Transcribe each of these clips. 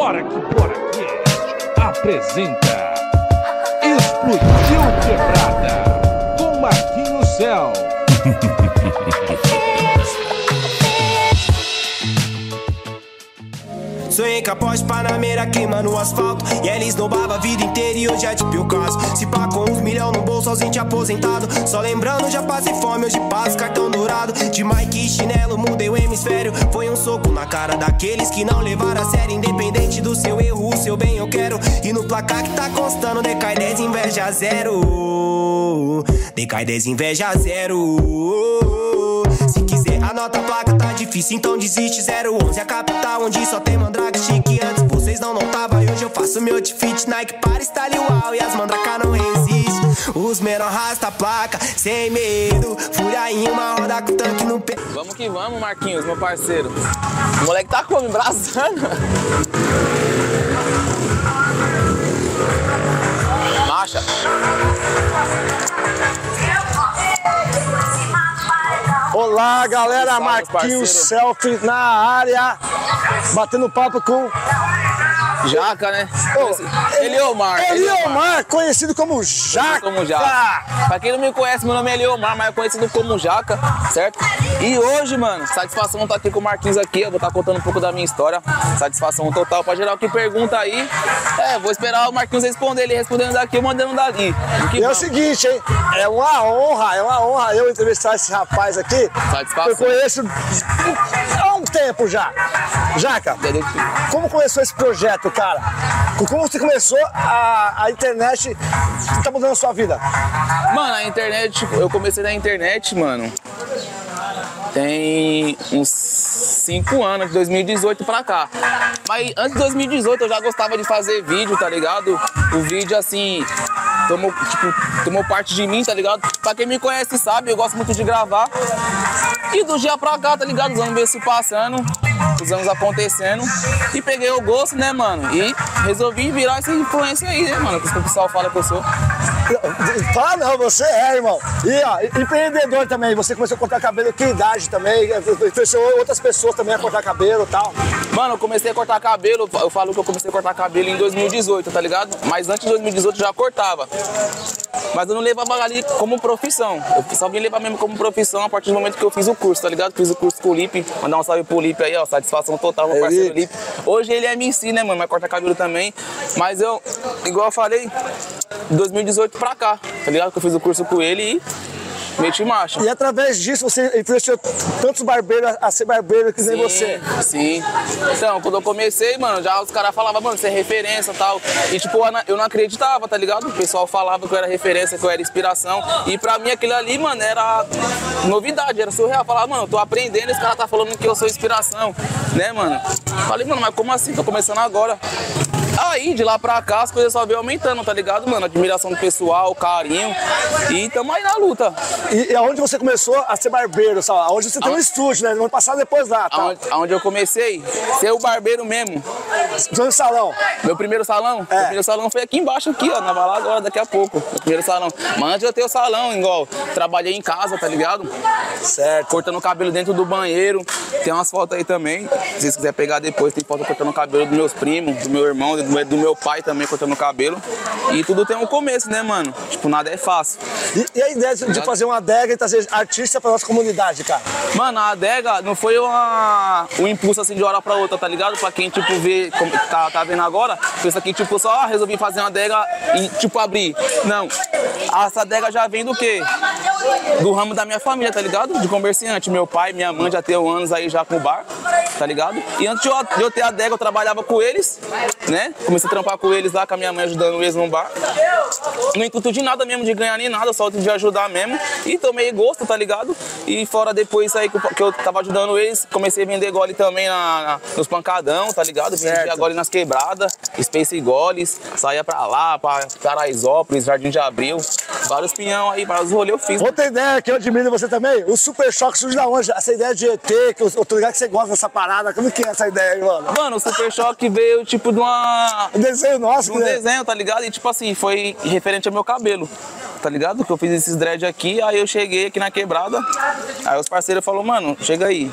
Bora que bora que apresenta Explodiu Quebrada com Marquinhos Céu. Sonhei com a Porsche Panamera queimando o asfalto. E ela esnobava a vida inteira e hoje é tipo o caso. Se pá com uns milhão no bolso, ausente aposentado. Só lembrando, já passei fome, hoje passo cartão dourado. De Mike e chinelo, mudei o hemisfério. Foi um soco na cara daqueles que não levaram a sério Independente do seu erro, o seu bem eu quero. E no placar que tá constando, decai 10, inveja zero. Decai 10, inveja zero anota a placa, tá difícil, então desiste 011 a capital onde só tem mandraga chique Antes vocês não notavam, e hoje eu faço meu outfit Nike para style uau E as mandraca não resistem Os menor arrasta a placa, sem medo Fúria em uma roda com tanque no pé Vamos que vamos, Marquinhos, meu parceiro. O moleque tá como? Embraçando? Marcha. Olá, galera, Salve, Marquinhos. Selfie na área, batendo papo com Jaca, né? Ô, Eliomar. Eliomar, conhecido como Jaca. Como Jaca. Pra quem não me conhece, meu nome é Eliomar, mas é conhecido como Jaca, certo? E hoje, mano, satisfação estar aqui com o Marquinhos aqui. Eu vou estar contando um pouco da minha história. Satisfação total pra geral que pergunta aí. É, vou esperar o Marquinhos responder. Ele respondendo daqui, eu mandando dali. E é o seguinte, hein? É uma honra, é uma honra eu entrevistar esse rapaz aqui. Satisfação. Eu conheço há um tempo já. Jaca, como começou esse projeto, cara? Como você começou a, a internet tá mudando a sua vida? Mano, a internet, eu comecei na internet, mano. Tem uns 5 anos, de 2018 pra cá. Mas antes de 2018 eu já gostava de fazer vídeo, tá ligado? O vídeo assim. Tomou, tipo, tomou parte de mim, tá ligado? Pra quem me conhece sabe, eu gosto muito de gravar. E do dia pra cá, tá ligado? Os anos vêm se passando, os anos acontecendo. E peguei o gosto, né, mano? E resolvi virar essa influência aí, né, mano? Que o pessoal fala que eu sou. Fala não, você é, irmão. E ó, empreendedor também, você começou a cortar cabelo, que idade também? Influenciou outras pessoas também a cortar cabelo e tal. Mano, eu comecei a cortar cabelo, eu falo que eu comecei a cortar cabelo em 2018, tá ligado? Mas antes de 2018 eu já cortava. Mas eu não levava ali como profissão. Eu só vim levar mesmo como profissão a partir do momento que eu fiz o curso, tá ligado? Fiz o curso com o Lipe. Mandar um salve pro Lipe aí, ó. Satisfação total, meu parceiro Lipe. Hoje ele é MC, né, mano? Mas corta cabelo também. Mas eu, igual eu falei, de 2018 pra cá, tá ligado? Que eu fiz o curso com ele e meti marcha. E através disso você influenciou tantos barbeiros a ser barbeiro que nem você. Sim. Então, quando eu comecei, mano, já os caras falavam, mano, você é referência e tal. E tipo, eu não- eu não acreditava, tá ligado? O pessoal falava que eu era referência, que eu era inspiração. E pra mim aquilo ali, mano, era novidade, era surreal. Falava, mano, eu tô aprendendo, esse cara tá falando que eu sou inspiração, né, mano? Falei, mano, mas como assim? Tô começando agora. Aí, de lá pra cá, as coisas só vêm aumentando, tá ligado, mano? Admiração do pessoal, carinho. E tamo aí na luta. E, e aonde você começou a ser barbeiro, sabe? Aonde você tem um estúdio, né? Vamos passar depois lá, tá? Aonde, aonde eu comecei, ser o barbeiro mesmo. No salão. Meu primeiro salão? É. Meu primeiro salão foi aqui embaixo, aqui, ó. Na lá agora, daqui a pouco. Meu primeiro salão. Mas antes eu tenho o salão, igual. Trabalhei em casa, tá ligado? Certo. Cortando o cabelo dentro do banheiro. Tem umas fotos aí também. Se vocês quiserem pegar depois, tem foto cortando o cabelo dos meus primos, do meu irmão, do meu, do meu pai também cortando o cabelo. E tudo tem um começo, né, mano? Tipo, nada é fácil. E, e a ideia de, de fazer uma adega e trazer artista pra nossa comunidade, cara? Mano, a adega não foi uma, um impulso assim de hora pra outra, tá ligado? Pra quem, tipo, vê, como tá, tá vendo agora, pensa que, tipo, só ah, resolvi fazer uma adega e, tipo, abrir. Não. Essa adega já vem do quê? Do ramo da minha família, tá ligado? De comerciante. Meu pai, minha mãe já tem anos aí já com o bar, tá ligado? E antes de eu, ter a adega, eu trabalhava com eles, né? Comecei a trampar com eles lá, com a minha mãe ajudando eles no bar. No intuito de nada mesmo, de ganhar nem nada, só de ajudar mesmo. E tomei gosto, tá ligado? E fora depois aí que eu, tava ajudando eles, comecei a vender gole também na, na- nos pancadão, tá ligado? Vendia gole nas quebradas, Space Goles, saía pra lá, pra Paraisópolis, Jardim de Abril, vários pinhão aí, vários rolês eu fiz. Outra ideia que eu admiro você também, o Super Choque surge da onde? Essa ideia de ET, que eu, eu tô ligado que você gosta dessa parada. Como que é essa ideia aí, mano? Mano, o Super Choque veio tipo de uma. Um desenho nosso, de um né? desenho, tá ligado? E tipo assim, foi referente ao meu cabelo. Tá ligado? Que eu fiz esses dread aqui, aí eu cheguei aqui na quebrada. Aí os parceiros falaram, mano, chega aí.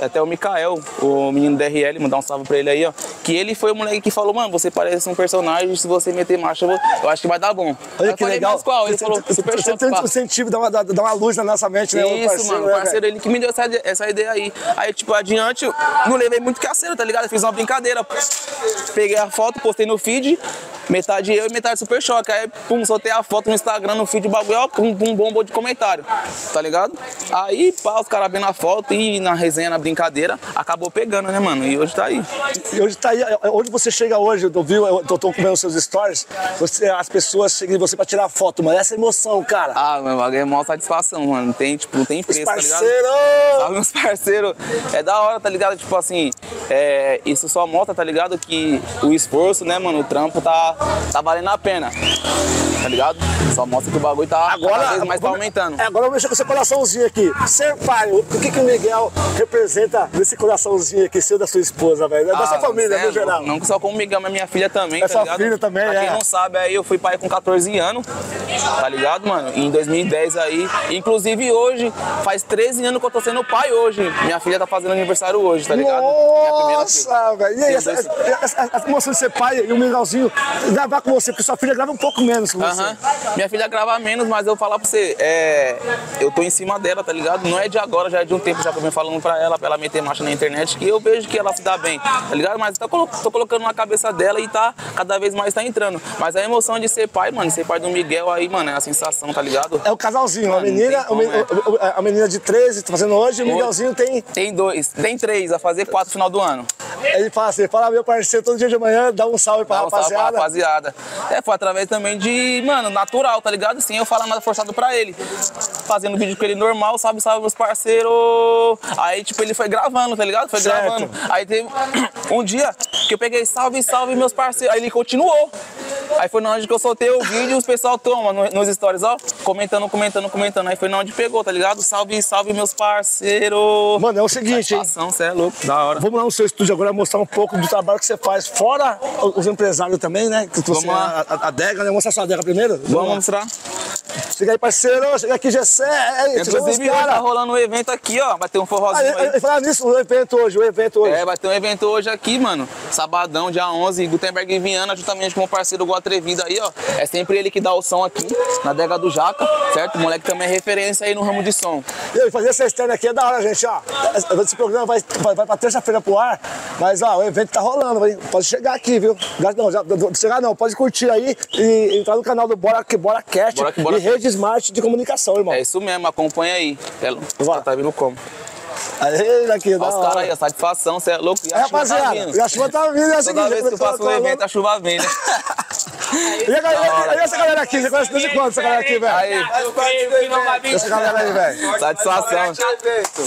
Até o Mikael, o menino DRL, mandar um salve pra ele aí, ó. Que ele foi o moleque que falou, mano, você parece um personagem, se você meter marcha, eu, acho que vai dar bom. Olha eu que falei, legal. mas qual? Ele Você- falou, você- super Você shot, tem um incentivo, dá uma, dá uma luz na nossa mente, né? o Isso, parceiro, mano, o né, parceiro velho? ele que me deu essa, essa ideia aí. Aí, tipo, adiante, eu não levei muito caceiro, tá ligado? Eu fiz uma brincadeira. Peguei a foto, postei no feed, metade eu e metade super choque. Aí, pum, soltei a foto no Instagram, no feed, o bagulho, ó, pum, pum, bombou de comentário, tá ligado? Aí, pá, os caras vendo a foto e na resenha, na brincadeira, acabou pegando, né, mano? E hoje tá aí. E hoje tá aí, onde você chega hoje, eu vi, eu tô, tô vendo seus stories, você, as pessoas chegam em você pra tirar foto, mano. Essa emoção, cara. Ah, meu é maior satisfação, mano. Não tem, tipo, não tem preço, tá ligado? meus parceiros. É da hora, tá ligado? Tipo assim, é, isso só mostra, tá ligado? Que o esforço, né, mano, o trampo tá, tá valendo a pena. Tá ligado? Só mostra que o bagulho tá vez mais tá aumentando. É, agora vamos mexer com esse coraçãozinho aqui. Ser pai, o que, que o Miguel representa nesse coraçãozinho aqui, seu da sua esposa, velho? É da sua Ah, família, cê é no geral. Não só com o Miguel, mas minha filha também, É tá sua ligado? filha também, pra quem é. não sabe, aí eu fui pai com 14 anos, tá ligado, mano? Em 2010 aí. Inclusive hoje, faz 13 anos que eu tô sendo pai hoje. Minha filha tá fazendo aniversário hoje, tá ligado? Minha. Nossa, velho. E aí, essa, essa, essa, essa emoção de ser pai e o Miguelzinho gravar com você, porque sua filha grava um pouco menos com você. Aham. Minha filha grava menos, mas eu vou falar pra você, é, eu tô em cima dela, tá ligado? Não é de agora, já é de um tempo já que eu venho falando pra ela, pra ela meter marcha na internet, que eu vejo que ela se dá bem, tá ligado? Mas tá, tô colocando na cabeça dela e tá, cada vez mais tá entrando. Mas a emoção de ser pai, mano, ser pai do Miguel aí, mano, é a sensação, tá ligado? É o casalzinho, a Mano, não menina, como, o- a menina de 13, tá fazendo hoje, o. Miguelzinho tem. Tem dois, tem três, a fazer quatro no final do ano. Ele fala assim, fala meu parceiro todo dia de manhã, dá um salve pra Dá um salve pra rapaziada. rapaziada. É, foi através também de, mano, natural, tá ligado? Sem eu falar nada forçado pra ele. Fazendo vídeo com ele normal, salve, salve, meus parceiros. Aí, tipo, ele foi gravando, tá ligado? Foi Certo. gravando. Aí teve um dia que eu peguei salve, salve, meus parceiros. Aí ele continuou. Aí foi na onde que eu soltei o vídeo e os pessoal toma no- nos stories, ó, comentando, comentando, comentando. Aí foi na onde pegou, tá ligado? Salve, salve, meus parceiros. Mano, é o seguinte, hein? Satisfação, cê é louco, da hora. Vamos lá no seu estúdio agora mostrar um pouco do trabalho que você faz, fora os empresários também, né? Que você, Vamos lá. A, a adega, né? Mostra sua adega primeiro. Vamos mostrar? Chega aí, parceiro. Chega aqui, Gessé. É, Inclusive, hoje tá rolando um evento aqui, ó. Vai ter um forrozinho aí. E falar nisso, o evento hoje, o evento hoje. É, vai ter um evento hoje aqui, mano. Sabadão, dia 11, Gutenberg e Viana, juntamente com o parceiro Gol Atrevido aí, ó. É sempre ele que dá o som aqui, na adega do Jaca, certo? O moleque também é referência aí no ramo de som. E fazer essa externa aqui é da hora, gente, ó. Esse programa vai, vai, vai pra terça-feira pro ar, mas ó, o evento tá rolando, vai- pode chegar aqui, viu? Não, já, chegar não, pode curtir aí e entrar no canal do Bora que Bora Cast Bora que Bora e Rede Smart de Comunicação, irmão. É isso mesmo, acompanha aí. É, tá vindo como? Aí, daqui, da Olha os caras aí, a satisfação, você é louco. E a tá rapaziada, vindo. e a chuva tá vindo, é Toda seguinte, vez que eu faço um evento, a chuva vem, né? E, a galera, e essa galera aqui, você conhece desde quando essa galera aqui, velho? Aí, Essa galera aí, velho. satisfação.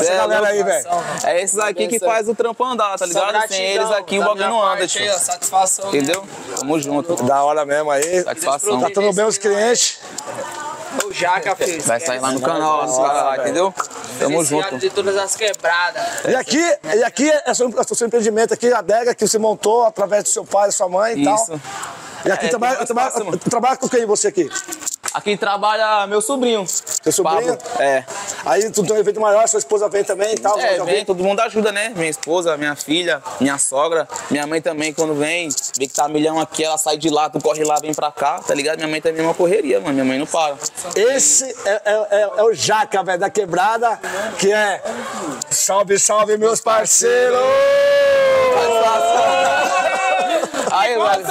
É galera aí, velho. É esses aqui que faz o trampo andar, tá ligado? Sem eles aqui o bagulho não anda, tio. Satisfação. Entendeu? Tamo junto. Da hora mesmo aí. Satisfação. Tratando bem os clientes. O Jaca fez. Vai sair lá no canal, os caras lá, entendeu? Tamo junto. de todas as quebradas. E aqui, e aqui é o seu, é o seu empreendimento aqui, a adega que você montou através do seu pai, da sua mãe e tal. Isso. E aqui É, trabalha, trabalha, trabalha com quem você aqui? Aqui trabalha meu sobrinho. Seu sobrinho? Pablo. É. Aí tu tem um evento maior, sua esposa vem também e tal. É, já vem, todo mundo ajuda, né? Minha esposa, minha filha, minha sogra, minha mãe também, quando vem, vê que tá milhão aqui, ela sai de lá, tu corre lá, vem pra cá, tá ligado? Minha mãe também é uma correria, mano. Minha mãe não para. Esse é, é- é- é o Jaca, velho, da quebrada, que é. Salve, salve, meus parceiros! Aí, mano.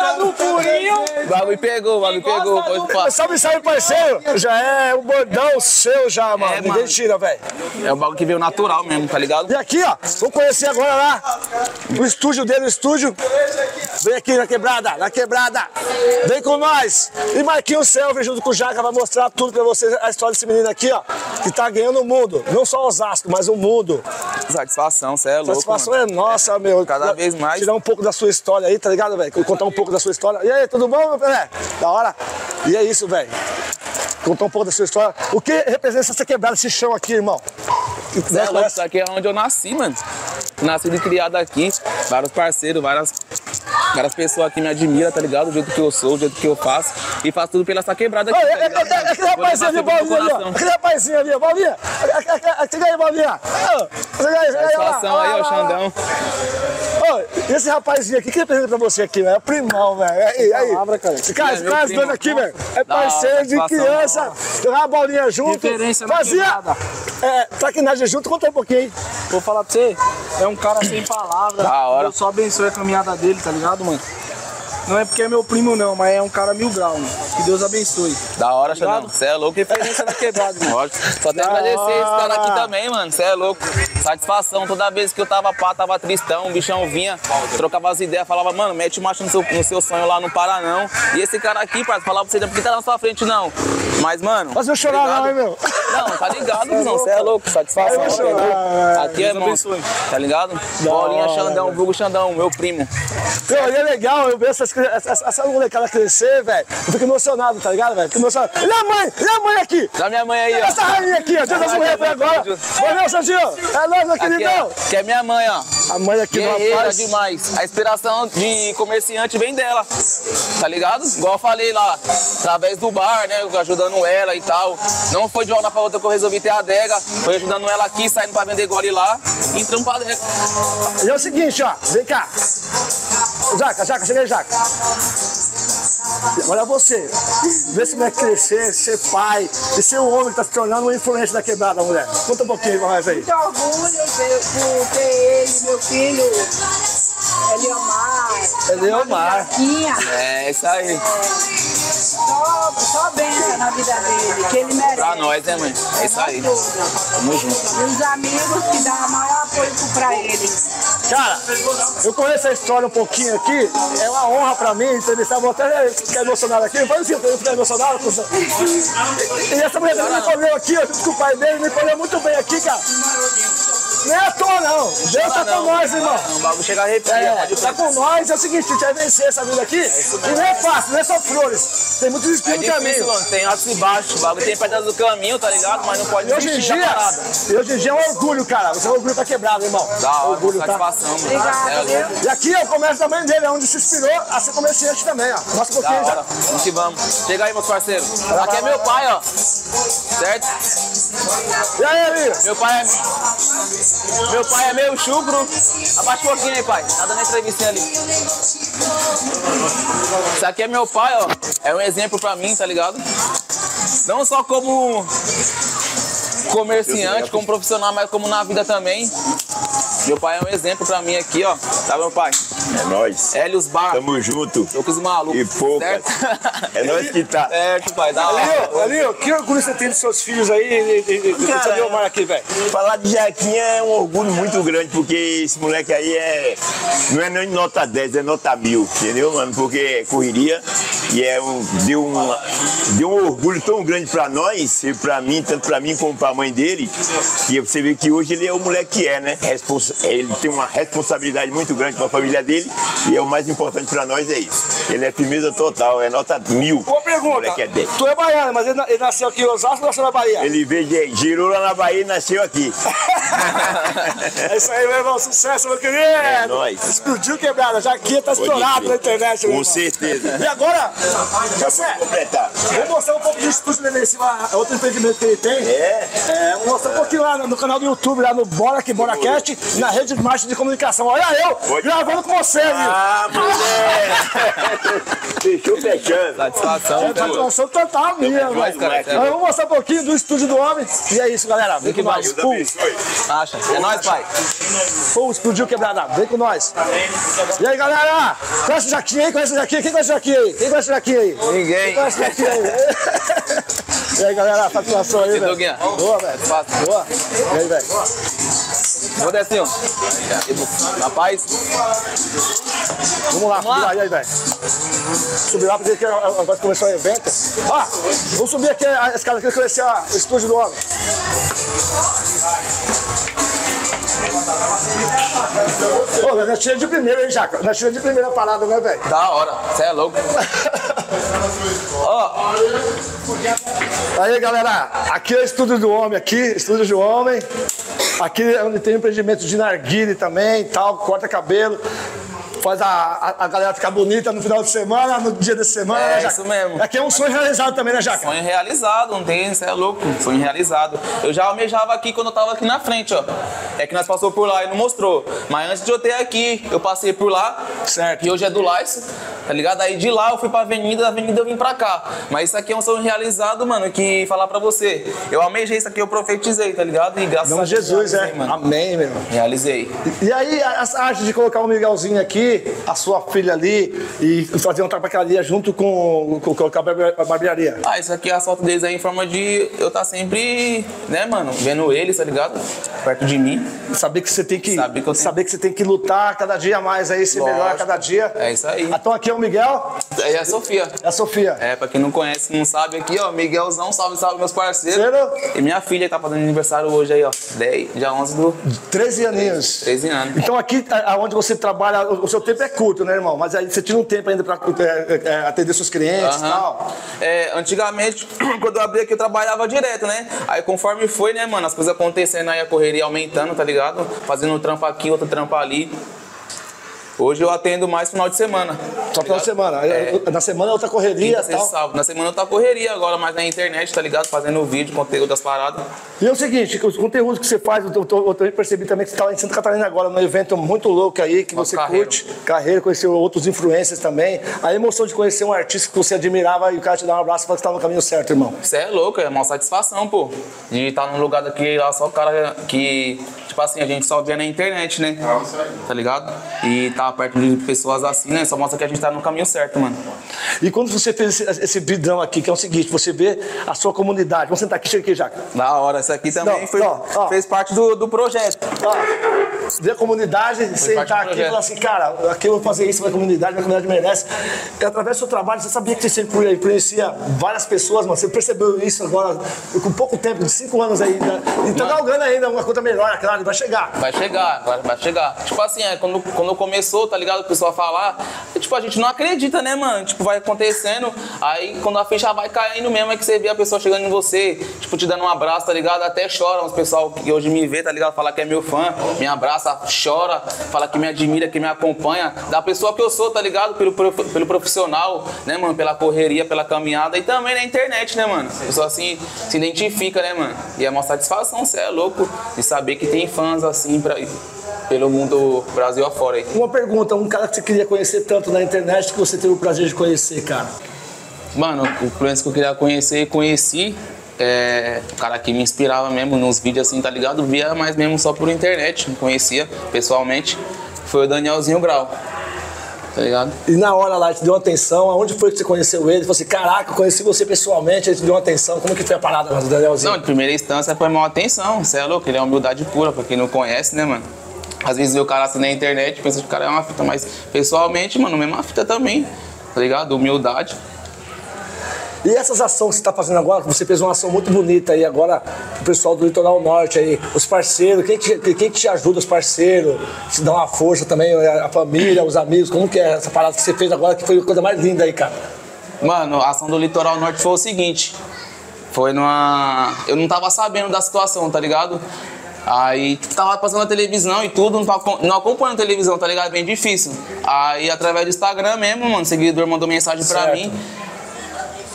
O bagulho pegou, o bagulho pegou. Pode passar. Salve, salve, parceiro! Já é o bordão seu já, mano. É, Ninguém tira, velho. É o bagulho que veio natural mesmo, tá ligado? E aqui, ó, vamos conhecer agora lá o estúdio dele, o estúdio. Vem aqui na quebrada, na quebrada. Vem com nós. E Marquinhos Selvi junto com o Jaca vai mostrar tudo pra vocês, a história desse menino aqui, ó, que tá ganhando o mundo. Não só Osasco, mas o mundo. Satisfação, cê é louco. Satisfação mano. é nossa, meu. Cada vez mais. Tirar um pouco da sua história aí, tá ligado, velho? Contar um pouco da sua história. E aí, tudo bom, meu Pelé? Da hora. E é isso, velho. Contar um pouco da sua história. O que representa essa quebrada, esse chão aqui, irmão? É isso aqui é onde eu nasci, mano. Nascido e criado aqui. Vários parceiros, várias As pessoas aqui me admiram, tá ligado? Do jeito que eu sou, do jeito que eu faço. E faço tudo pela essa quebrada aqui. Olha, tá é, ligado? é, é, aquele Vou rapazinho ali, Bolinha ali, ó. Aquele rapazinho ali, ó. Bolinha. Chega aí, Bolinha. Ô, Chega aí, chega aí. Satisfação aí, ó. Xandão. Esse rapazinho aqui, o que representa pra você aqui, velho? É primão, velho. Aí, aí. Palavra, cara. Esse cara, É, dois aqui, velho. É parceiro de criança. Jogava a bolinha junto. Na Fazia é, traquinagem junto. Conta um pouquinho aí. Vou falar pra você, é um cara sem palavras. Da hora. Eu só abençoe a caminhada dele, tá ligado, mano? Não é porque é meu primo, não, mas é um cara mil grau, mano. Que Deus abençoe. Da hora, Xandão. Você é louco. Referência na quebrada, mano. Só tenho que agradecer esse cara aqui também, mano. Você é louco. Satisfação. Toda vez que eu tava pá, tava tristão, o bichão vinha, trocava as ideias, falava, mano, mete marcha no seu, no seu sonho lá, não para não. E esse cara aqui, parça, falava pra você, por que tá na sua frente, não? Mas, mano. Mas eu chorar obrigado. não, hein, meu? Não, tá ligado, cuzão. Você é louco. Satisfação. Eu é chorar, Aqui é, mano. Tá ligado? Bolinha Xandão, vulgo Xandão, meu primo. Meu, e é legal eu ver essas, cri- essa, essa molecada crescer, velho. Eu fico emocionado, tá ligado, velho? Fico emocionado. Olha a mãe, olha a mãe aqui. Da minha mãe aí, ó. Essa rainha aqui, ó. Deus abençoe pra agora. Valeu, Santinho. É nóis, meu queridão. Que é minha mãe, ó. A mãe aqui Guerreira rapaz. demais. A inspiração de comerciante vem dela. Tá ligado? Igual eu falei lá, através do bar, né? Ajudando ela e tal. Não foi de uma hora pra outra que eu resolvi ter a adega. Foi ajudando ela aqui, saindo pra vender gole lá. E entrando pra adega. E é o seguinte, ó. Vem cá. Jaca, Jaca, chega aí, Jaca. Olha você. Vê esse moleque crescer, ser pai e ser um homem que tá se tornando uma influência da quebrada, mulher. Conta um pouquinho nós aí. muito orgulho por ter ele, meu filho, Eliomar. Eliomar. Mariaquinha. É isso aí. Só, só benção na vida dele, que ele merece. Pra nós, né, mãe? É isso aí. Tamo junto. E os amigos que dão o maior apoio pra ele. Cara, eu conheço a história um pouquinho aqui. É uma honra pra mim entrevistar. Vou até ficar emocionado aqui. Faz assim, eu ficar emocionado. cuzão. E essa mulher me colheu aqui, junto com o pai dele, me colheu muito bem aqui, cara. Não é à toa, não. Deus tá com nós, irmão. O bagulho chega a arrepia. É, tá com nós, é o seguinte, a gente vai vencer essa vida aqui. E não é fácil, não é só flores. Tem muitos É espinhos no difícil, caminho. mano. Tem altos e baixos. O bagulho tem pedras do caminho, tá ligado? Mas não pode hoje em desistir dia, e hoje em dia é um orgulho, cara. Você é um orgulho pra quebrado, irmão. Hora, orgulho, tá? mano. Obrigada, É? E aqui é o comércio da mãe dele, é onde se inspirou a ser comerciante também, ó. Mostra um pouquinho já. Vamos que vamos. Chega aí, meus parceiros. Aqui é meu pai, ó. Certo? E aí, Eli? Meu pai é. Meu pai é meio chucro. Abaixa um pouquinho aí, pai. Tá dando entrevistinha ali. Isso aqui é meu pai, ó. É um exemplo pra mim, tá ligado? Não só como comerciante, como profissional, mas como na vida também. Meu pai é um exemplo pra mim aqui, ó. Tá, meu pai? É nóis. Hélios Bar. Tamo junto. Loucos malucos. E poucas. Certo? É nós que tá. Certo, pai. Da hora. Eli, que orgulho você tem dos seus filhos aí seu Leomar aqui, velho? Falar de Jaquinha é um orgulho muito grande, porque esse moleque aí é. Não é nem nota 10, é nota mil, entendeu, mano? Porque é correria e é um, deu, um, deu um orgulho tão grande pra nós, e pra mim, tanto pra mim como pra mãe dele, que você vê que hoje ele é o moleque que é, né? Responsa- ele tem uma responsabilidade muito grande com a família dele e é o mais importante pra nós é isso. Ele é firmeza total, é nota mil. Boa pergunta. é 10. Tu é baiano, mas ele, ele nasceu aqui em Osasco ou nasceu na Bahia? Ele veio de, girou lá na Bahia e nasceu aqui. é isso aí, meu irmão. Sucesso, meu querido. É nóis. Explodiu quebrada. Já aqui tá estourado na internet. Com irmão. certeza. E agora, José, Completar. vou mostrar um pouco do estúdio dele em cima, outro empreendimento que ele tem. É? É, vou mostrar um pouquinho lá no, no canal do YouTube, lá no Bora Que Bora Cast, na rede de marketing de comunicação. Olha eu, Pode. gravando com você, viu? Ah, mulher! Fechou fechando. Satisfação, É satisfação total minha, velho. eu vou mostrar um pouquinho do estúdio do homem. E é isso, galera. Vem com nós. Deus Pum, abençoe. Acha? É nóis, pai. pum, explodiu quebrada. Vem com nós. E aí, galera? Conhece o Jaquinha aí? Conhece o Jaquinha? Quem conhece o Jaquinha aí? Quem conhece o Jaquinha aí? Ninguém. Quem conhece o Jaquinha aí? E aí, galera? Satisfação aí, velho. Boa, velho. Boa. E aí, velho? Vou descer, ó. Rapaz, Vamos lá, subir lá. E aí, velho? Subir lá, porque aqui agora que começou o evento. Ó, vamos subir aqui a escada aqui, conhecer o estúdio do homem. Ô, nós tiramos de primeira, hein, Jaca? Nós tiramos de primeira parada, né, velho? da hora. Você é louco. Ó, Aí, galera, aqui é o estúdio do homem, aqui, estúdio do homem. Aqui é onde tem empreendimento de narguile também, tal, corta cabelo. Faz a, a, a galera ficar bonita no final de semana, no dia de semana, É, né, Jaca? isso mesmo. Aqui é um sonho realizado também, né, Jaca? Sonho realizado, não tem, você é louco, sonho realizado. Eu já almejava aqui quando eu tava aqui na frente, ó. É que nós passou por lá e não mostrou. Mas antes de eu ter aqui, eu passei por lá. Certo. E hoje é do Lais, tá ligado? Aí de lá eu fui pra avenida, da avenida eu vim pra cá. Mas isso aqui é um sonho realizado, mano, que falar pra você. Eu almejei isso aqui, eu profetizei, tá ligado? E graças Nome a de Jesus, é. mano. Amém, meu. Realizei. E aí, essa arte de colocar o Miguelzinho aqui, a sua filha ali, e fazer uma tabacaria junto com, com, com a barbe- a barbearia. Ah, isso aqui é a foto deles aí em forma de eu tá sempre, né, mano, vendo eles, tá ligado? Perto de mim. Saber que você tem que, Saber que eu tenho- saber que você tem que lutar cada dia mais aí, ser Lógico. melhor a cada dia. É isso aí. Então aqui é o Miguel é a Sofia. e a Sofia. É, pra quem não conhece, não sabe aqui, ó, Miguelzão, salve, salve meus parceiros. Parceiro. E minha filha tá fazendo aniversário hoje aí, ó, 10, dia 11 do 13 aninhos. 13 anos. Então aqui, aonde você trabalha, o o seu tempo é curto, né, irmão? Mas aí você tira um tempo ainda pra é, é, atender seus clientes e tal. É, antigamente, quando eu abri aqui, eu trabalhava direto, né? Aí conforme foi, né, mano, as coisas acontecendo aí, a correria aumentando, tá ligado? Fazendo um trampo aqui, outro trampo ali. Hoje eu atendo mais final de semana. Só tá final de semana. É. Na semana é outra correria Quinta, tal. sábado. Na semana eu tô correria agora, mais na internet, tá ligado? Fazendo vídeo, conteúdo das paradas. E é o seguinte, os conteúdos que você faz, eu, eu também percebi também que você está lá em Santa Catarina agora, num evento muito louco aí, que Nosso você Carreiro. curte, carreira, conheceu outros influencers também. A emoção de conhecer um artista que você admirava e o cara te dá um abraço e fala que tá no caminho certo, irmão. Você é louco, é uma satisfação, pô. De estar num lugar daquele lá, só o cara que, tipo assim, a gente só vê na internet, né? Tá ligado? E tá perto de pessoas assim, né? Só mostra que a gente tá no caminho certo, mano. E quando você fez esse, esse vidrão aqui, que é o seguinte, você vê a sua comunidade. Vamos sentar aqui, chega aqui, Jaca. Da hora, isso aqui também Não, foi, não, ó. fez parte do, do projeto. Ó, ver a comunidade, parte sentar aqui e falar assim, cara, aqui eu vou fazer isso, minha comunidade, minha comunidade merece. E através do seu trabalho, você sabia que você influ- influencia várias pessoas, mano. Você percebeu isso agora, com pouco tempo, de cinco anos ainda. E tá galgando ainda uma coisa melhor, claro, vai chegar. Vai chegar, vai, vai chegar. Tipo assim, é, quando, quando começou, tá ligado? O pessoal falar, e, tipo, a gente não acredita, né, mano? Tipo, vai acontecendo, aí quando a ficha vai caindo mesmo, é que você vê a pessoa chegando em você, tipo, te dando um abraço, tá ligado? Até chora, os pessoal que hoje me vê, tá ligado? Fala que é meu fã, me abraça, chora, fala que me admira, que me acompanha, da pessoa que eu sou, tá ligado? Pelo, pelo profissional, né, mano? Pela correria, pela caminhada e também na internet, né, mano? A pessoa assim se identifica, né, mano? E é uma satisfação, você é louco, de saber que tem fãs assim pra, pelo mundo Brasil afora aí. Uma pergunta, um cara que você queria conhecer tanto na internet que você teve o prazer de conhecer, cara. Mano, o influencer que eu queria conhecer, conheci. É, o cara que me inspirava mesmo nos vídeos assim, tá ligado? Via mais mesmo só por internet, não conhecia pessoalmente. Foi o Danielzinho Grau. Tá ligado? E na hora lá, te deu atenção, aonde foi que você conheceu ele? Falou assim, caraca, eu conheci você pessoalmente, ele te deu uma atenção. Como que foi a parada do Danielzinho? Não, de primeira instância foi uma atenção, você é louco, ele é humildade pura, pra quem não conhece, né, mano? Às vezes vê o cara assim na internet, pensa que o cara é uma fita, mas pessoalmente, mano, mesma fita também, tá ligado? Humildade. E essas ações que você está fazendo agora, você fez uma ação muito bonita aí agora pro pessoal do Litoral Norte aí, os parceiros, quem te, quem te ajuda, os parceiros, te dá uma força também, a família, os amigos, como que é essa parada que você fez agora, que foi a coisa mais linda aí, cara? Mano, a ação do Litoral Norte foi o seguinte. Foi numa. Eu não tava sabendo da situação, tá ligado? Aí tipo, tava passando na televisão e tudo, não acompanhando a televisão, tá ligado? Bem difícil. Aí através do Instagram mesmo, mano, o seguidor mandou mensagem pra Certo. mim.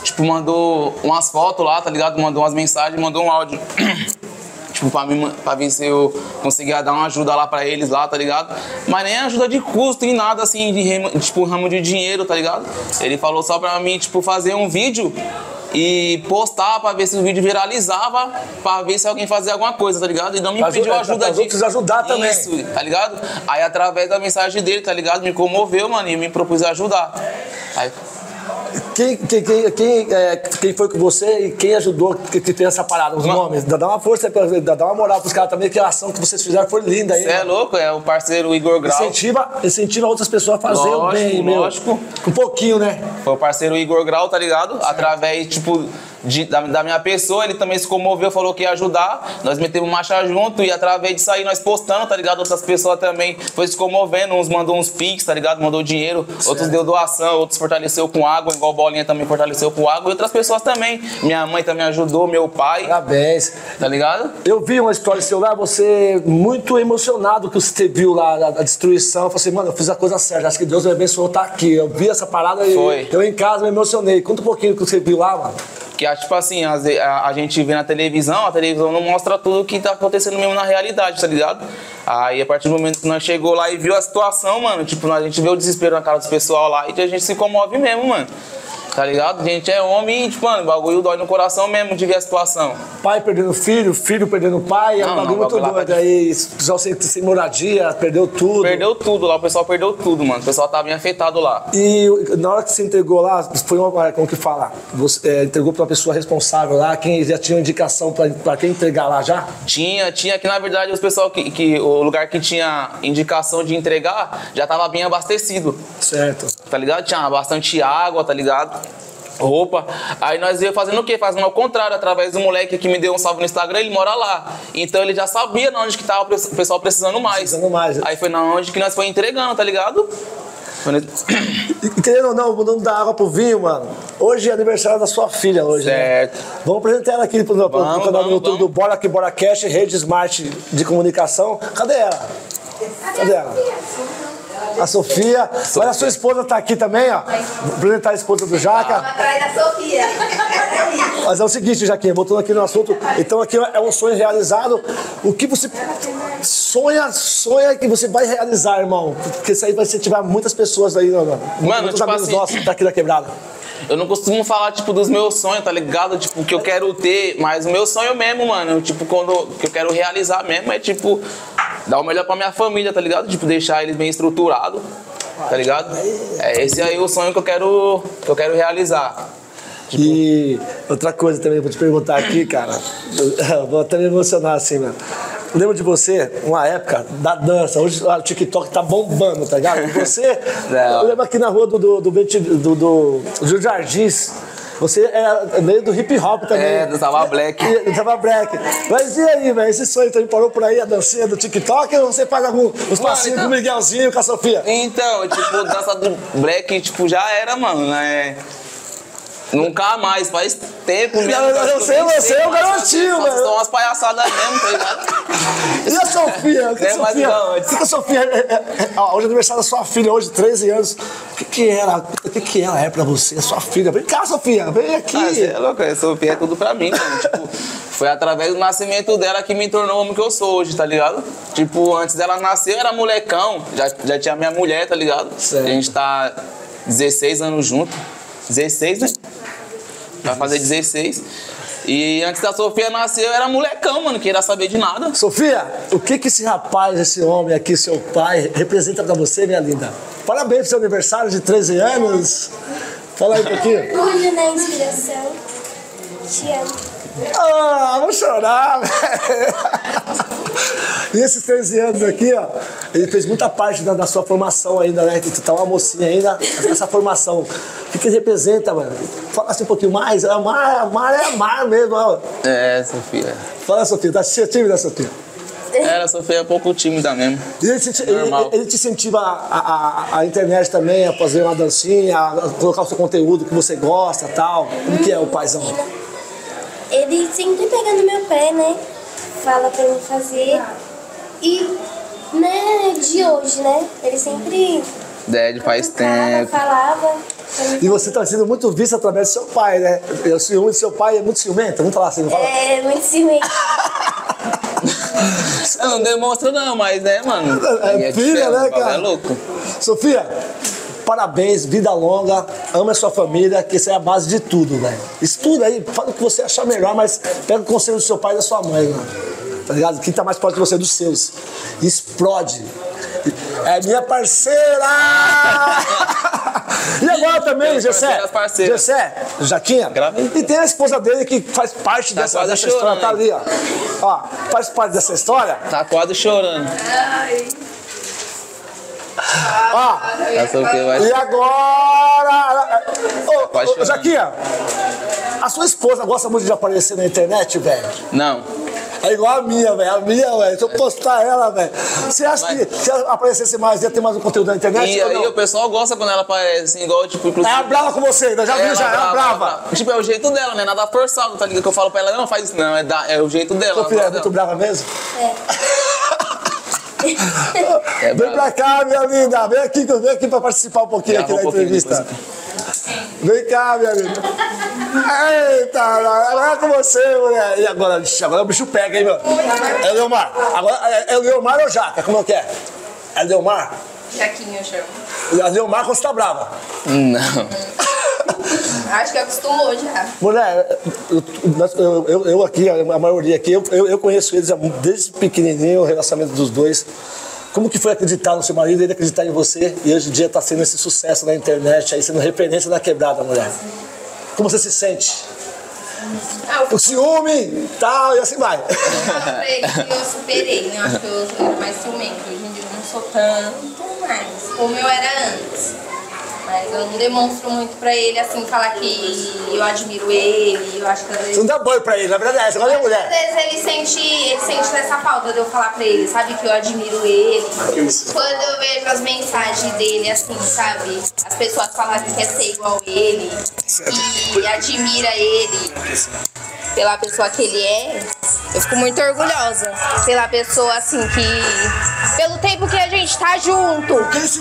Tipo, mandou umas fotos lá, tá ligado? Mandou umas mensagens, mandou um áudio. Tipo, pra, mim, pra ver se eu conseguia dar uma ajuda lá pra eles lá, tá ligado? Mas nem ajuda de custo e nada assim, de ramo, tipo, ramo de dinheiro, tá ligado? Ele falou só pra mim, tipo, fazer um vídeo e postar pra ver se o vídeo viralizava, pra ver se alguém fazia alguma coisa, tá ligado? E não me Pra pediu ajudar- ajuda de... outros ajudar também. Isso, tá ligado? Aí através da mensagem dele, tá ligado? Me comoveu, mano, e me propus ajudar. Aí, Quem, quem, quem, quem, é, quem foi com você e quem ajudou que, que fez essa parada, os nomes? Dá uma força, dá uma moral pros caras também, que a ação que vocês fizeram foi linda aí. Você é louco? É o parceiro Igor Grau. Incentiva, incentiva outras pessoas a fazer o Lógico, bem, meu. lógico. Um pouquinho, né? Foi o parceiro Igor Grau, tá ligado? Através, tipo, de- da, da minha pessoa, ele também se comoveu, falou que ia ajudar. Nós metemos marcha junto e através disso aí nós postando, tá ligado? Outras pessoas também foi se comovendo, uns mandou uns pix, tá ligado? Mandou dinheiro, outros deu doação, outros fortaleceu com água, igual Bolinha também fortaleceu com água, e outras pessoas também. Minha mãe também ajudou, meu pai, Parabéns. tá ligado? Eu vi uma história seu lá, você muito emocionado que você viu lá a, a destruição. Eu falei assim, mano, eu fiz a coisa certa, acho que Deus me abençoou estar aqui. Eu vi essa parada Foi. e eu em casa me emocionei. Conta um pouquinho do que você viu lá, mano. Que é tipo assim, ve- a, a gente vê na televisão, a televisão não mostra tudo que tá acontecendo mesmo na realidade, tá ligado? Aí a partir do momento que nós chegou lá e viu a situação, mano, tipo, a gente vê o desespero na cara dos pessoal lá e a gente se comove mesmo, mano. Tá ligado? A gente é homem e, tipo, mano, o bagulho dói no coração mesmo de ver a situação. Pai perdendo filho, filho perdendo pai, é um Não, bagulho muito o bagulho doido. tá Aí, o pessoal sem, sem moradia, perdeu tudo. Perdeu tudo lá, o pessoal perdeu tudo, mano. O pessoal tá bem afetado lá. E na hora que você entregou lá, foi uma, como que fala? Você é, entregou pra uma pessoa responsável lá, quem já tinha indicação pra, pra quem entregar lá já? Tinha, tinha que na verdade os pessoal que, que o lugar que tinha indicação de entregar já tava bem abastecido. Certo. tá ligado? Tinha bastante água, tá ligado? Roupa. Aí nós ia fazendo o quê? Fazendo ao contrário, através do moleque que me deu um salve no Instagram, ele mora lá. Então ele já sabia na onde que tava o pessoal precisando mais. Precisando mais. Aí foi na onde que nós foi entregando, tá ligado? E, querendo ou não, mudando da água pro vinho, mano. Hoje é aniversário da sua filha, hoje, Certo. né? Vamos apresentar ela aqui pro, pro, pro Vamos, canal do YouTube do Bora Aqui Bora Cash, Rede Smart de Comunicação. Cadê ela? Cadê ela? A Sofia. Olha, a sua esposa tá aqui também, ó. Vou apresentar a esposa do Jaca. Atrás da Sofia. Mas é o seguinte, Jaquinha, voltando aqui no assunto, então aqui é um sonho realizado. O que você sonha, sonha que você vai realizar, irmão? Porque isso aí vai incentivar muitas pessoas aí, mano. Muitos tipo amigos assim- nossos daqui da quebrada. Eu não costumo falar, tipo, dos meus sonhos, tá ligado? Tipo, que eu quero ter, mas o meu sonho mesmo, mano, tipo, quando que eu quero realizar mesmo é, tipo, dar o melhor pra minha família, tá ligado? Tipo, deixar eles bem estruturados, tá ligado? É esse aí o sonho que eu quero, que eu quero realizar. E outra coisa também, vou te perguntar aqui, cara. Eu vou até me emocionar assim, mano. Eu lembro de você, uma época da dança. Hoje o TikTok tá bombando, tá ligado? Você, eu lembro aqui na rua do, do, do, do, do, do Jardins. Você era meio do hip hop também. É, do Tava Black. Do Tava Black. Mas e aí, velho? Esse sonho também parou por aí, a dancinha do TikTok? Ou você faz algum, uns passinhos então- com o Miguelzinho, com a Sofia? Então, tipo, dança do black, tipo, já era, mano, né? Nunca mais, faz tempo mesmo. Não, não, eu sei, você é mais, garotinho, mano. São umas palhaçadas mesmo, tá ligado? E a Sofia? O que, É, Sofia? O que, a Sofia. é- é- é- hoje é aniversário da sua filha, hoje, 13 anos. O que, que ela. O que, que ela é pra você, sua filha? Vem cá, Sofia, vem aqui. Ah, cê é louco, a Sofia é tudo pra mim, mano. Tipo, foi através do nascimento dela que me tornou o homem que eu sou hoje, tá ligado? Tipo, antes dela nascer eu era molecão, já, já tinha minha mulher, tá ligado? Certo. A gente tá 16 anos junto. 16, né? Vai fazer 16. E antes da Sofia nascer, eu era molecão, mano, queria saber de nada. Sofia, o que, que esse rapaz, esse homem aqui, seu pai, representa pra você, minha linda? Parabéns pro seu aniversário de 13 anos. Fala aí um pouquinho. Orgulho na inspiração. Te amo. Ah, vou chorar, velho. E esses 13 anos aqui, ó, ele fez muita parte da, da sua formação ainda, né? Que tu tá uma mocinha ainda, essa formação. O que, que ele representa, mano? Fala assim um pouquinho mais. Amar, amar é amar mesmo, ó. É, Sofia. Fala, Sofia, tá tímida, Sofia? Era, a Sofia é um pouco tímida mesmo. E ele, te, ele, ele te incentiva a, a, a internet também, a fazer uma dancinha, a colocar o seu conteúdo que você gosta tal. Como que é o paizão? Ele sempre pega no meu pé, né? Fala pra mim fazer. E não é de hoje, né? Ele sempre Ded faz cutucava, tempo. falava. E você tá sendo muito visto através do seu pai, né? O ciúme do seu pai é muito ciumento, vamos falar assim, não fala? É muito ciumento. Eu não demonstro não, mas né, mano? É E filha, diferente, né, bagulho cara? É louco. Sofia, parabéns, vida longa, ama a sua família, que isso é a base de tudo, velho. Estuda aí, fala o que você achar melhor, mas pega o conselho do seu pai e da sua mãe, mano. Tá ligado? Quem tá mais próximo de você é dos seus. Explode. É minha parceira! e agora também, Gessé? Gessé, Jaquinha. Gravei. E tem a esposa dele que faz parte Tá dessa, dessa história, tá ali, ó. Ó, faz parte dessa história. Tá quase chorando. Ó, A Sofia vai E agora. Ô, chorar. Jaquinha, A sua esposa gosta muito de aparecer na internet, velho? Não. É igual a minha, velho. A minha, velho. Se eu postar ela, velho. Você acha que se ela aparecesse mais, ia ter mais um conteúdo na internet? E não? aí o pessoal gosta quando ela aparece, assim, igual, tipo, inclusive. Ela é brava com você, ainda já viu, já ela é brava. Tipo, é o jeito dela, né? Nada forçado, tá ligado? Que eu falo pra ela, não, faz isso não, é, da- é o jeito dela. Filha é muito brava mesmo? É Vem pra cá, minha linda. Vem aqui, vem aqui pra participar um pouquinho aqui da entrevista. Vem cá, minha linda. Eita, agora é com você, mulher. E agora, agora o bicho pega, hein, meu? É o Leomar. Agora, é, é o Leomar ou Jaca? Como é que é? É Leomar? Jaquinho eu chamo. A Leomar quando você tá brava. Não. Acho que acostumou já. Mulher, eu, eu- eu- aqui, a maioria aqui, eu, eu- conheço eles desde pequenininho, o relacionamento dos dois. Como que foi acreditar no seu marido, ele acreditar em você e hoje em dia tá sendo esse sucesso na internet, aí sendo referência na quebrada, mulher? Como você se sente? Ah, eu O ciúme, tal, e assim vai. eu superei, né? Acho que eu era mais ciumento. Hoje em dia eu não sou tanto mais, como eu era antes. Mas eu não demonstro muito pra ele, assim, falar que eu admiro ele. Eu acho que às Você vezes. não dá banho pra ele, na verdade é essa, é Às mulher. vezes ele sente, ele sente essa falta de eu falar pra ele, sabe? Que eu admiro ele. Quando eu vejo as mensagens dele, assim, sabe? As pessoas falarem que quer ser igual ele e admira ele pela pessoa que ele é, eu fico muito orgulhosa. Pela pessoa, assim, que. Pelo tempo que a gente tá junto.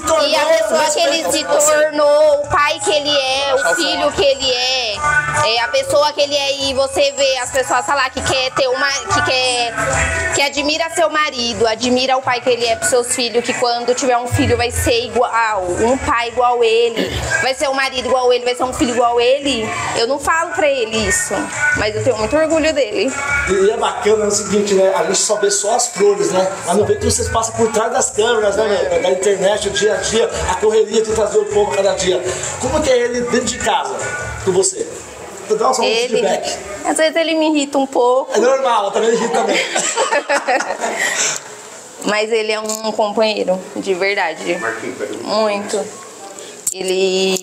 Tornou, E a pessoa que ele se tornou, o pai que ele é, o filho que ele é, é, a pessoa que ele é e você vê as pessoas falar que quer ter uma que quer que admira seu marido, admira o pai que ele é pros seus filhos, que quando tiver um filho vai ser igual, um pai igual ele, vai ser um marido igual ele, vai ser um filho igual ele. Eu não falo pra ele isso, mas eu tenho muito orgulho dele. E é bacana é o seguinte, né? A gente só vê só as flores, né? Mas não vê que vocês passam por trás das câmeras, né, meu? Da internet, o dia a dia, a correria de trazer o povo cada dia. Como que é ele dentro de casa com você? Dá só um Ele, feedback. às vezes ele me irrita um pouco. É normal, também irrita também. Mas ele é um companheiro, de verdade. Muito. Ele.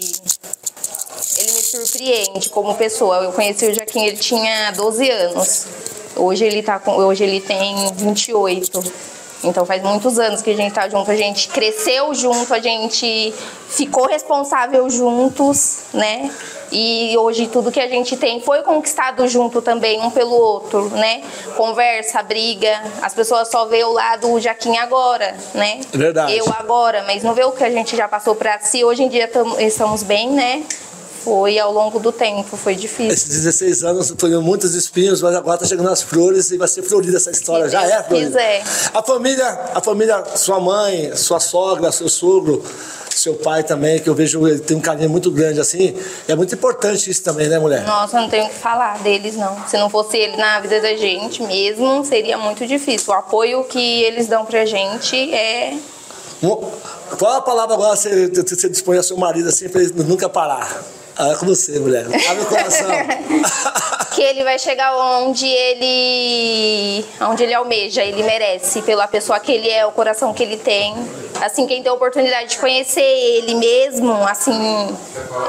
Ele me surpreende como pessoa. Eu conheci o Jaquim, ele tinha 12 anos. Hoje ele, tá com, hoje ele tem 28. Então faz muitos anos que a gente tá junto, a gente cresceu junto, a gente ficou responsável juntos, né? E hoje tudo que a gente tem foi conquistado junto também, um pelo outro, né? Conversa, briga. As pessoas só vê o lado Jaquim agora, né? Verdade. Eu agora, mas não vê o que a gente já passou pra si. Hoje em dia tamo- estamos bem, né? Foi ao longo do tempo, foi difícil. Esses 16 anos foram muitos espinhos, mas agora tá chegando as flores e vai ser florida essa história. Se Já Deus é florida. quiser. A família, a família, sua mãe, sua sogra, seu sogro, seu pai também, que eu vejo ele tem um carinho muito grande assim. É muito importante isso também, né, mulher? Nossa, eu não tenho o que falar deles, não. Se não fosse ele na vida da gente mesmo, seria muito difícil. O apoio que eles dão pra gente é. Qual a palavra agora você, você dispõe ao seu marido assim pra ele nunca parar? Ah, é com você, mulher. Abre o coração. que ele vai chegar onde ele onde ele almeja, ele merece, pela pessoa que ele é, o coração que ele tem. Assim, quem tem a oportunidade de conhecer ele mesmo, assim,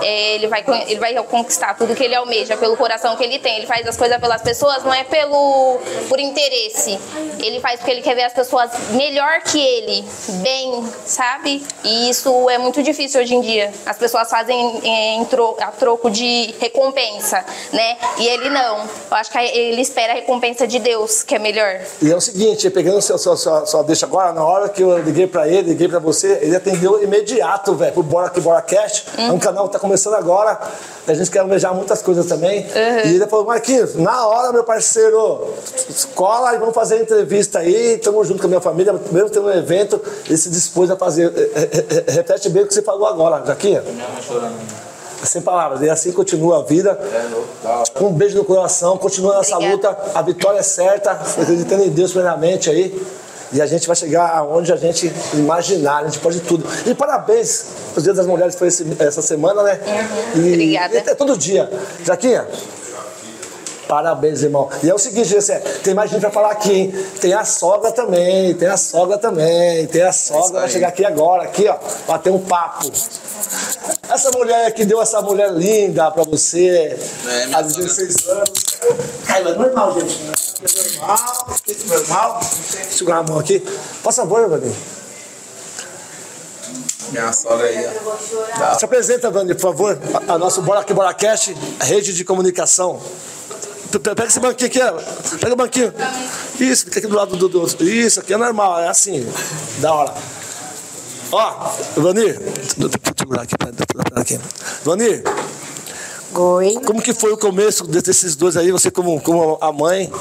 é, ele vai ele vai conquistar tudo que ele almeja pelo coração que ele tem. Ele faz as coisas pelas pessoas, não é pelo por interesse. Ele faz porque ele quer ver as pessoas melhor que ele, bem, sabe? E isso é muito difícil hoje em dia. As pessoas fazem é, em tro- a troco de recompensa, né? E ele não. Eu acho que ele espera a recompensa de Deus, que é melhor. E é o seguinte, pegando sua, sua, sua, sua deixa agora, na hora que eu liguei pra ele, liguei pra você, ele atendeu imediato, velho, pro Bora Que Bora Cast. É um canal que tá começando agora. A gente quer almejar muitas coisas também. E ele falou, Marquinhos, na hora, meu parceiro, cola e vamos fazer a entrevista aí, tamo junto com a minha família, mesmo tendo um evento, ele se dispôs a fazer. Eh, eh, eh, Repete bem o que você falou agora, Jaquinha. Sem palavras, e assim continua a vida. Um beijo no coração, continua nessa Obrigada. luta. A vitória é certa, acreditando em Deus plenamente aí. E a gente vai chegar aonde a gente imaginar, a gente pode tudo. E parabéns, os Dias das Mulheres foi esse- essa semana, né? E, Obrigada. e é todo dia. Jaquinha, Parabéns, irmão. E é o seguinte, Gessé, tem mais gente pra falar aqui, hein? Tem a sogra também, tem a sogra também, tem a sogra, vai chegar aqui agora, aqui, ó, bater um papo. Essa mulher que deu essa mulher linda pra você, É, há 16 anos. Cara, é normal, gente. né? É normal, é normal. Segurar a mão aqui. Por favor, Vani. Minha sogra aí, ó. Se apresenta, Vani, por favor. A, a nosso Bora Aqui Bora Cast, rede de comunicação. Pe- pe- Pega esse banquinho aqui. Pega o banquinho. Isso, fica aqui do lado do, do. Isso, aqui é normal, é assim. Da hora. Ó, Vanir. Deixa eu segurar aqui, aqui. Vanir. Oi. Como que foi o começo desses dois aí? Você como, como a mãe.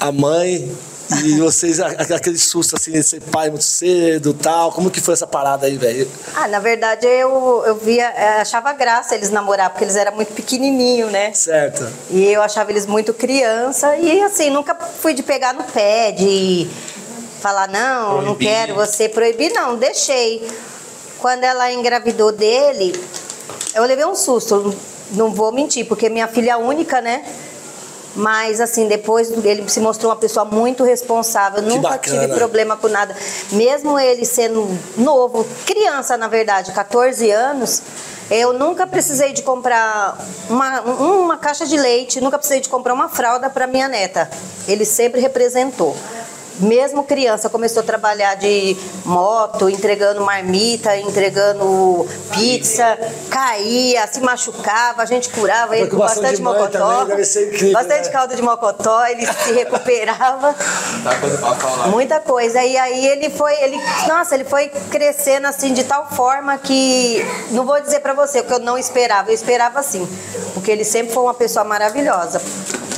A mãe. E vocês, aquele susto assim, de ser pai muito cedo tal. Como que foi essa parada aí, velho? Ah, na verdade eu, eu via, eh, achava graça eles namorar, porque eles eram muito pequenininhos, né? Certo. E eu achava eles muito criança e assim, nunca fui de pegar no pé, de falar, não, não Proibir. quero você proibir, não, deixei. Quando ela engravidou dele, eu levei um susto, não vou mentir, porque minha filha é única, né? Mas assim, depois ele se mostrou uma pessoa muito responsável, nunca bacana. tive problema com nada. Mesmo ele sendo novo, criança na verdade, 14 anos, eu nunca precisei de comprar uma, um- uma caixa de leite, nunca precisei de comprar uma fralda para minha neta. Ele sempre representou. Mesmo criança, começou a trabalhar de moto, entregando marmita, entregando pizza, caía, se machucava, a gente curava ele com bastante mocotó. incrível, bastante né? caldo de mocotó, ele se recuperava. Coisa pra falar. Muita coisa. E aí ele foi, ele, nossa, ele foi crescendo assim de tal forma que não vou dizer pra você o que eu não esperava, eu esperava sim, porque ele sempre foi uma pessoa maravilhosa.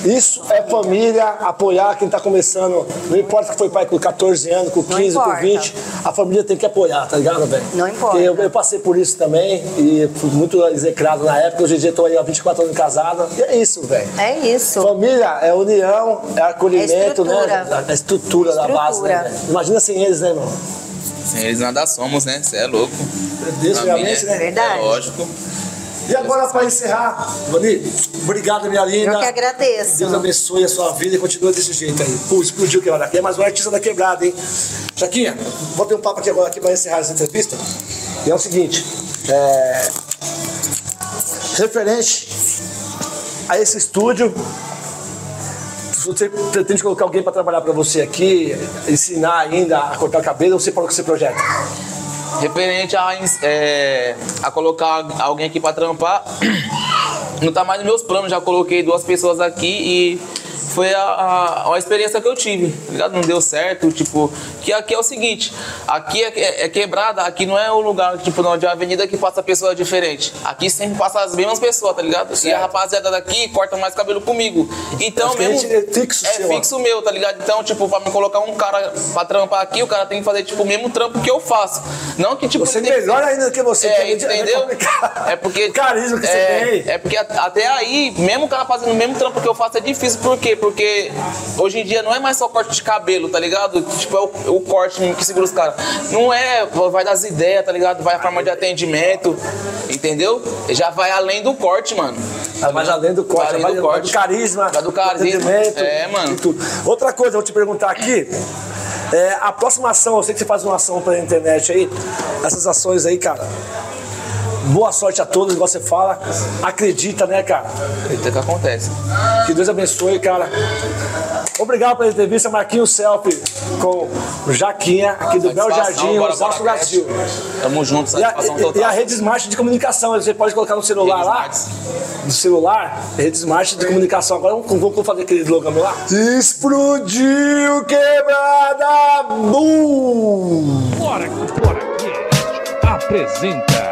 Isso é família, apoiar quem tá começando. Não importa que foi pai com 14 anos, com 15, com importa. 20, a família tem que apoiar, tá ligado, velho? Não importa. Eu, eu passei por isso também e fui muito execrado na época. Hoje em dia tô aí há 24 anos casada. E é isso, velho. É isso. Família é união, é acolhimento, É né? estrutura. A estrutura, da base, né? Estrutura. Imagina sem eles, né, irmão? Sem eles nada somos, né? Você é louco. Deus, Família realmente, né? É Verdade. lógico. E agora, para encerrar, Vani, obrigado, minha linda. Eu que agradeço. Deus abençoe a sua vida e continua desse jeito aí. Pô, explodiu quebrada aqui, é mais um artista da quebrada, hein? Jaquinha, vou ter um papo aqui agora aqui para encerrar essa entrevista. E é o seguinte, é... referente a esse estúdio, você pretende colocar alguém para trabalhar para você aqui, ensinar ainda a cortar cabelo, ou você falou que você projeta? Referente a, é, a colocar alguém aqui pra trampar, não tá mais nos meus planos. Já coloquei duas pessoas aqui e foi a, a, a experiência que eu tive, tá ligado? Não deu certo, tipo, que aqui é o seguinte, aqui é, é- é quebrada, aqui não é o lugar, tipo, não, de avenida que passa pessoa diferente. Aqui sempre passa as mesmas pessoas, tá ligado? E a rapaziada daqui corta mais cabelo comigo. Então, Acho que mesmo. é fixo é seu, ó. fixo meu, tá ligado? Então, tipo, pra me colocar um cara pra trampar aqui, o cara tem que fazer, tipo, o mesmo trampo que eu faço. Não que, tipo, Você que melhor ser- ainda do que você, É, que é é entendeu? É porque. O carisma que você é, tem. É porque até aí, mesmo o cara fazendo o mesmo trampo que eu faço, é difícil. Por quê? Porque hoje em dia não é mais só corte de cabelo, tá ligado? Tipo, é o, o corte que segura os caras. Não é, vai das ideias, tá ligado? Vai a forma de atendimento, entendeu? Já vai além do corte, mano. Vai mais além do corte, Vai vai além do corte. do carisma, Vai do carisma. atendimento É, mano. tudo. Outra coisa, eu vou te perguntar aqui. É, a próxima ação, eu sei que você faz uma ação pela internet aí, essas ações aí, cara. Boa sorte a todos, igual você fala. Acredita, né, cara? Eita, que acontece. Que Deus abençoe, cara. Obrigado pela entrevista, Marquinhos Selfie com o Jaquinha, aqui do Bel Jardim, Osasco, Brasil. Tamo junto, E a, satisfação e- total. e a rede Smart de comunicação, você pode colocar no celular Rede lá. Smart. No celular, rede Smart de comunicação. Agora vamos, vamos fazer aquele slogan meu lá. Explodiu quebrada! Bum! Bora que Bora apresenta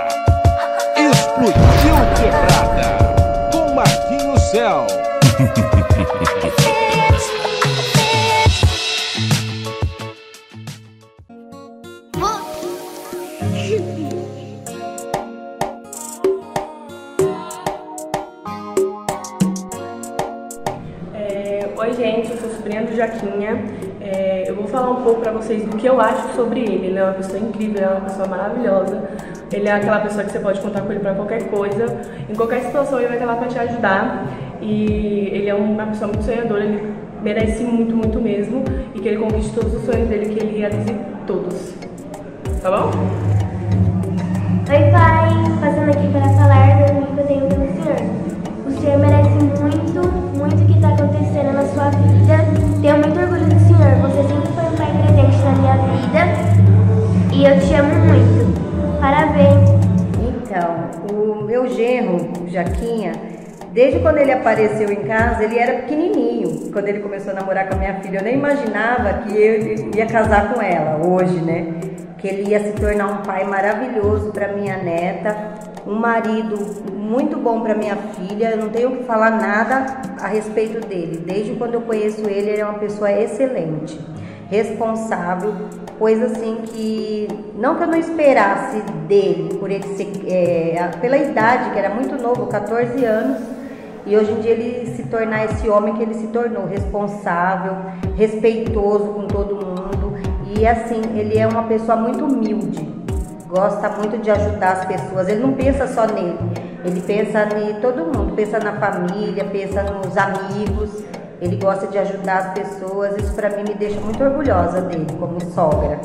Explodiu Quebrada com Marquinhos Céu. É, Oi, gente, eu sou sobrinha do Jaquinha. É, eu vou falar um pouco pra vocês do que eu acho sobre ele. Ele é uma pessoa incrível, é uma pessoa maravilhosa. Ele é aquela pessoa que você pode contar com ele para qualquer coisa. Em qualquer situação ele vai estar lá para te ajudar. E ele é uma pessoa muito sonhadora, ele merece muito, muito mesmo. E que ele conquiste todos os sonhos dele, que ele realize todos. Tá bom? Oi pai, passando aqui para falar do amor que eu tenho pelo senhor. O senhor merece muito, muito o que está acontecendo na sua vida. Tenho muito orgulho do senhor, você sempre foi um pai presente na minha vida. E eu te amo muito. Então, o meu genro, o Jaquinha, desde quando ele apareceu em casa, ele era pequenininho. Quando ele começou a namorar com a minha filha, eu nem imaginava que ele ia casar com ela hoje, né? Que ele ia se tornar um pai maravilhoso para minha neta, um marido muito bom para minha filha. Eu não tenho que falar nada a respeito dele. Desde quando eu conheço ele, ele é uma pessoa excelente, responsável, coisa assim que não que eu não esperasse dele, por ele ser é, pela idade que era muito novo, 14 anos, e hoje em dia ele se tornar esse homem que ele se tornou, responsável, respeitoso com todo mundo e assim ele é uma pessoa muito humilde, gosta muito de ajudar as pessoas. Ele não pensa só nele, ele pensa em todo mundo, pensa na família, pensa nos amigos. Ele gosta de ajudar as pessoas. Isso para mim me deixa muito orgulhosa dele como sogra.